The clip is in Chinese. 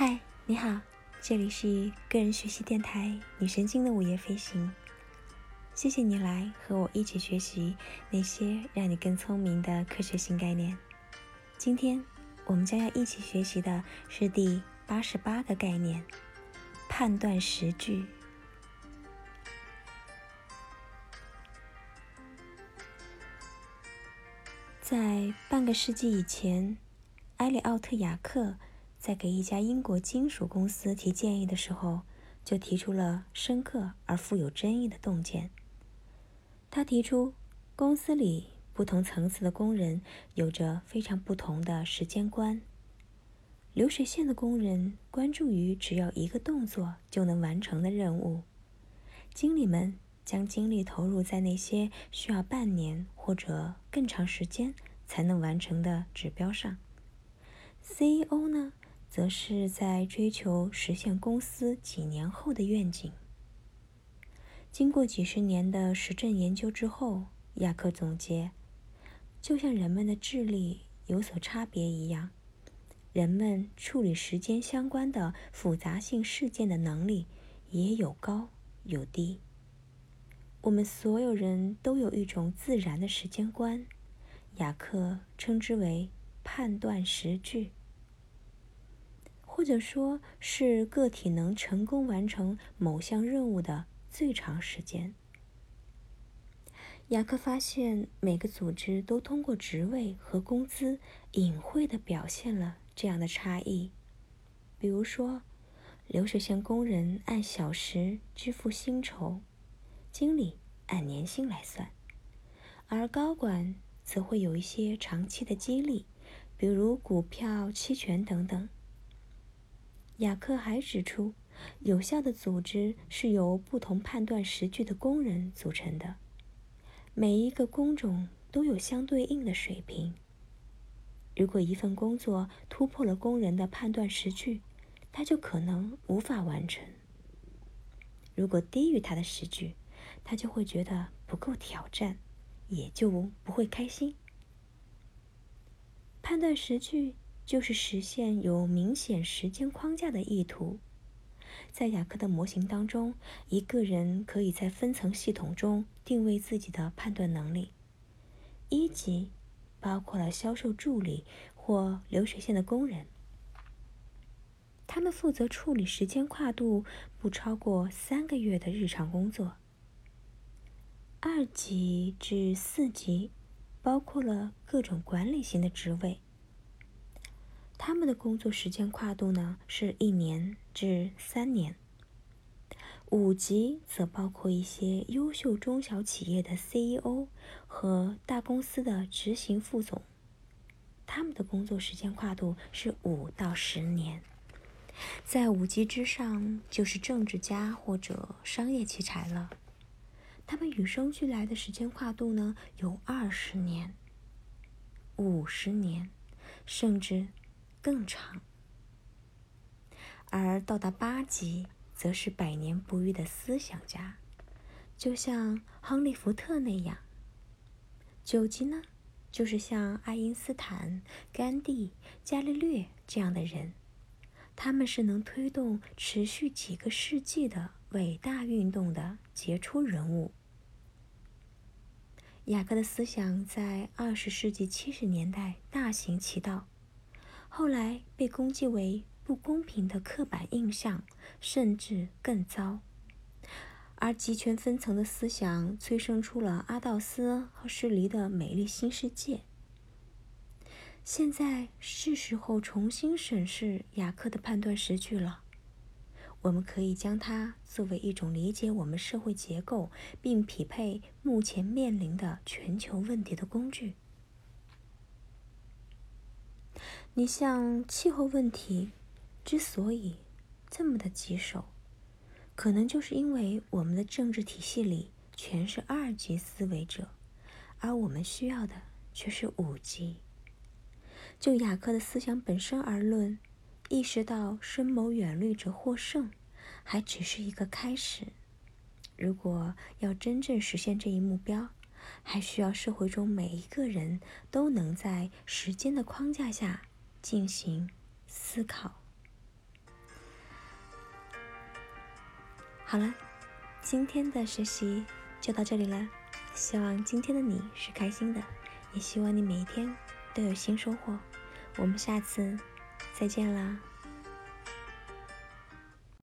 嗨，你好，这里是个人学习电台女神经的午夜飞行。谢谢你来和我一起学习那些让你更聪明的科学新概念。今天我们将要一起学习的是第八十八个概念——判断时距。在半个世纪以前，埃里奥特·雅克在给一家英国金属公司提建议的时候，就提出了深刻而富有争议的洞见。他提出，公司里不同层次的工人有着非常不同的时间观。流水线的工人关注于只要一个动作就能完成的任务，经理们。将精力投入在那些需要半年或者更长时间才能完成的指标上。CEO 呢，则是在追求实现公司几年后的愿景。经过几十年的实证研究之后，亚克总结：就像人们的智力有所差别一样，人们处理时间相关的复杂性事件的能力也有高有低。我们所有人都有一种自然的时间观，雅克称之为判断时距，或者说是个体能成功完成某项任务的最长时间。雅克发现，每个组织都通过职位和工资隐晦地表现了这样的差异。比如说，流水线工人按小时支付薪酬。经理按年薪来算，而高管则会有一些长期的激励，比如股票、期权等等。雅克还指出，有效的组织是由不同判断时距的工人组成的，每一个工种都有相对应的水平。如果一份工作突破了工人的判断时距，他就可能无法完成；如果低于他的时距，他就会觉得不够挑战，也就不会开心。判断时距就是实现有明显时间框架的意图。在雅克的模型当中，一个人可以在分层系统中定位自己的判断能力。一级包括了销售助理或流水线的工人，他们负责处理时间跨度不超过三个月的日常工作。二级至四级，包括了各种管理型的职位。他们的工作时间跨度呢是一年至三年。五级则包括一些优秀中小企业的 CEO 和大公司的执行副总，他们的工作时间跨度是五到十年。在五级之上，就是政治家或者商业奇才了。他们与生俱来的时间跨度呢，有二十年、五十年，甚至更长。而到达八级，则是百年不遇的思想家，就像亨利·福特那样。九级呢，就是像爱因斯坦、甘地、伽利略这样的人，他们是能推动持续几个世纪的伟大运动的杰出人物。雅各的思想在二十世纪七十年代大行其道，后来被攻击为不公平的刻板印象，甚至更糟。而集权分层的思想催生出了阿道斯和施黎的美丽新世界。现在是时候重新审视雅克的判断时距了。我们可以将它作为一种理解我们社会结构并匹配目前面临的全球问题的工具。你像气候问题之所以这么的棘手，可能就是因为我们的政治体系里全是二级思维者，而我们需要的却是五级。就雅克的思想本身而论。意识到深谋远虑者获胜，还只是一个开始。如果要真正实现这一目标，还需要社会中每一个人都能在时间的框架下进行思考。好了今天的学习就到这里了。希望今天的你是开心的也希望你每一天都有新收获。我们下次再见啦。